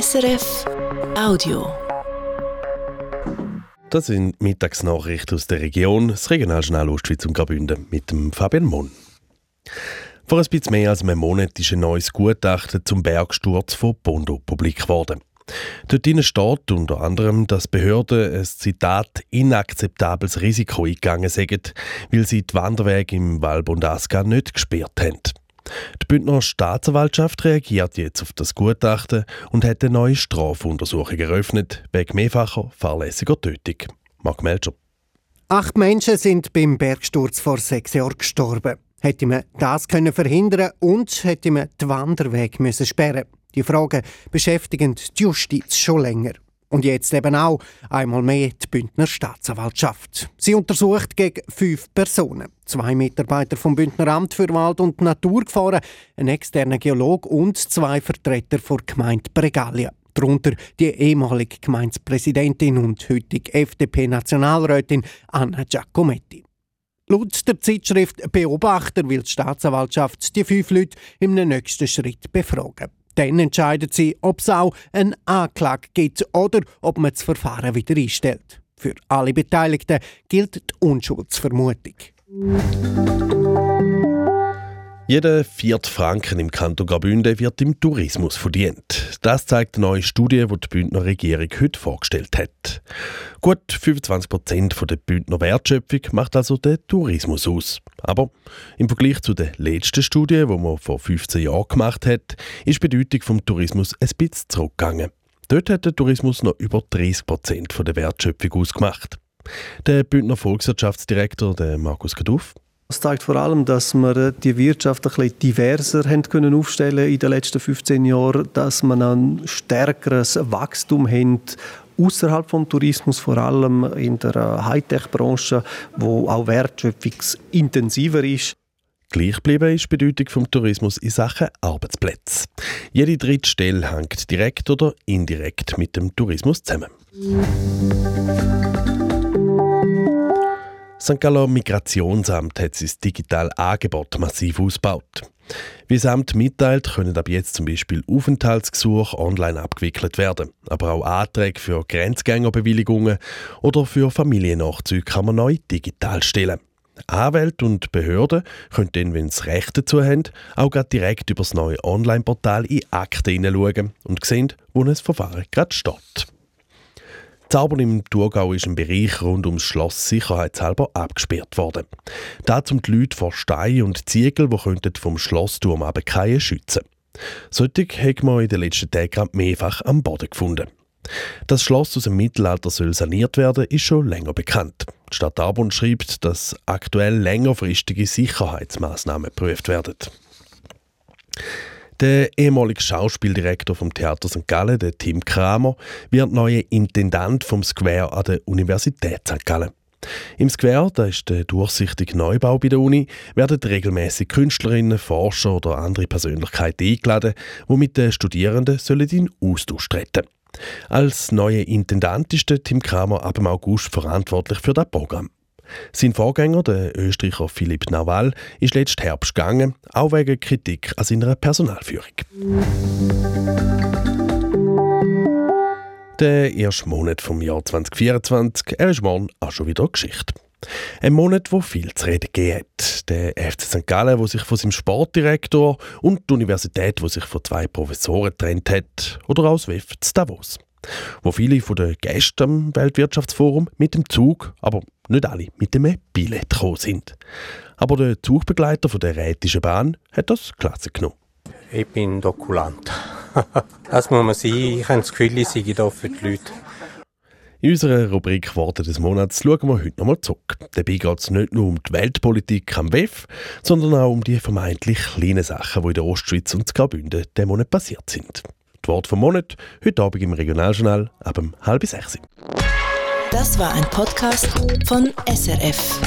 SRF Audio. Das sind Mittagsnachrichten aus der Region, das Regionaljournal Ostschweiz und Graubünden mit dem Fabian Mon. Vor ein bisschen mehr als einem Monat ist ein neues Gutachten zum Bergsturz von Bondo publik geworden. Dort steht unter anderem, dass Behörden ein Zitat inakzeptables Risiko eingegangen sind, weil sie die Wanderwege im Val Bondasca nicht gesperrt haben. Die Bündner Staatsanwaltschaft reagiert jetzt auf das Gutachten und hat eine neue Strafuntersuchung eröffnet, wegen mehrfacher fahrlässiger Tötung. Mark Melcher. Acht Menschen sind beim Bergsturz vor sechs Jahren gestorben. Hätte man das können verhindern und hätte man den Wanderweg müssen sperren Die Fragen beschäftigen die Justiz schon länger. Und jetzt eben auch einmal mehr die Bündner Staatsanwaltschaft. Sie untersucht gegen fünf Personen. Zwei Mitarbeiter vom Bündner Amt für Wald und Natur gefahren, ein externer Geolog und zwei Vertreter der Gemeinde Bregalia. Darunter die ehemalige Gemeindepräsidentin und heutige FDP-Nationalrätin Anna Giacometti. Laut der Zeitschrift Beobachter will die Staatsanwaltschaft die fünf Leute im nächsten Schritt befragen. Dann entscheidet sie, ob es auch eine Anklage gibt oder ob man das Verfahren wieder einstellt. Für alle Beteiligten gilt die Unschuldsvermutung. Jeder vierte Franken im Kanton Graubünden wird im Tourismus verdient. Das zeigt eine neue Studie, die die Bündner Regierung heute vorgestellt hat. Gut 25 Prozent der Bündner Wertschöpfung macht also der Tourismus aus. Aber im Vergleich zu der letzten Studie, die man vor 15 Jahren gemacht hat, ist die Bedeutung des Tourismus ein bisschen zurückgegangen. Dort hat der Tourismus noch über 30 Prozent der Wertschöpfung ausgemacht. Der Bündner Volkswirtschaftsdirektor der Markus Kaduff das zeigt vor allem, dass wir die Wirtschaft ein bisschen diverser haben können aufstellen in den letzten 15 Jahren, dass man ein stärkeres Wachstum haben außerhalb vom Tourismus, vor allem in der Hightech-Branche, wo auch wertschöpfungsintensiver ist. Gleich geblieben ist die Bedeutung des Tourismus in Sachen Arbeitsplätze. Jede dritte Stelle hängt direkt oder indirekt mit dem Tourismus zusammen. St. Gallen Migrationsamt hat sein digitales Angebot massiv ausgebaut. Wie das Amt mitteilt, können ab jetzt zum Beispiel Aufenthaltsgesuche online abgewickelt werden. Aber auch Anträge für Grenzgängerbewilligungen oder für Familiennachzüge kann man neu digital stellen. Anwälte und Behörden können dann, wenn sie Recht dazu haben, auch direkt über das neue Online-Portal in Akten hineinschauen und sehen, wo ein Verfahren gerade steht. Zaubern im Thurgau ist ein Bereich rund ums Schloss sicherheitshalber abgesperrt worden. Da zum die Leute vor Steinen und Ziegel, die vom Schlossturm abfallen, schützen. Solche hat man in den letzten Tagen mehrfach am Boden gefunden. Das Schloss aus dem Mittelalter soll saniert werden, ist schon länger bekannt. Die Stadt Arbon schreibt, dass aktuell längerfristige Sicherheitsmaßnahmen geprüft werden. Der ehemalige Schauspieldirektor vom Theater St. Gallen, der Tim Kramer, wird neuer Intendant vom Square an der Universität St. Gallen. Im Square, da ist der durchsichtige Neubau bei der Uni, werden regelmäßig Künstlerinnen, Forscher oder andere Persönlichkeiten eingeladen, die mit den Studierenden sollen in Austausch treten Als neuer Intendant ist der Tim Kramer ab dem August verantwortlich für das Programm. Sein Vorgänger, der Österreicher Philipp Nawal, ist letzten Herbst gegangen, auch wegen Kritik an seiner Personalführung. Der erste Monat vom Jahr 2024, er ist morgen auch schon wieder Geschichte. Ein Monat, wo viel zu reden geht. Der FC St. Gallen, der sich von seinem Sportdirektor und die Universität, die sich von zwei Professoren getrennt hat. Oder aus WIF Davos wo viele von den Gästen am Weltwirtschaftsforum mit dem Zug, aber nicht alle, mit dem Billett gekommen sind. Aber der Zugbegleiter von der Rätischen Bahn hat das klasse genommen. Ich bin Dokulant. das muss man sein. Ich habe das Gefühl, ich sei hier für die Leute. In unserer Rubrik Worte des Monats schauen wir heute nochmal zurück. Dabei geht es nicht nur um die Weltpolitik am WEF, sondern auch um die vermeintlich kleinen Sachen, die in der Ostschweiz und Graubünden diesen Monat passiert sind. Das Wort vom Monat, heute Abend im Regionaljournal ab halb sechs. Das war ein Podcast von SRF.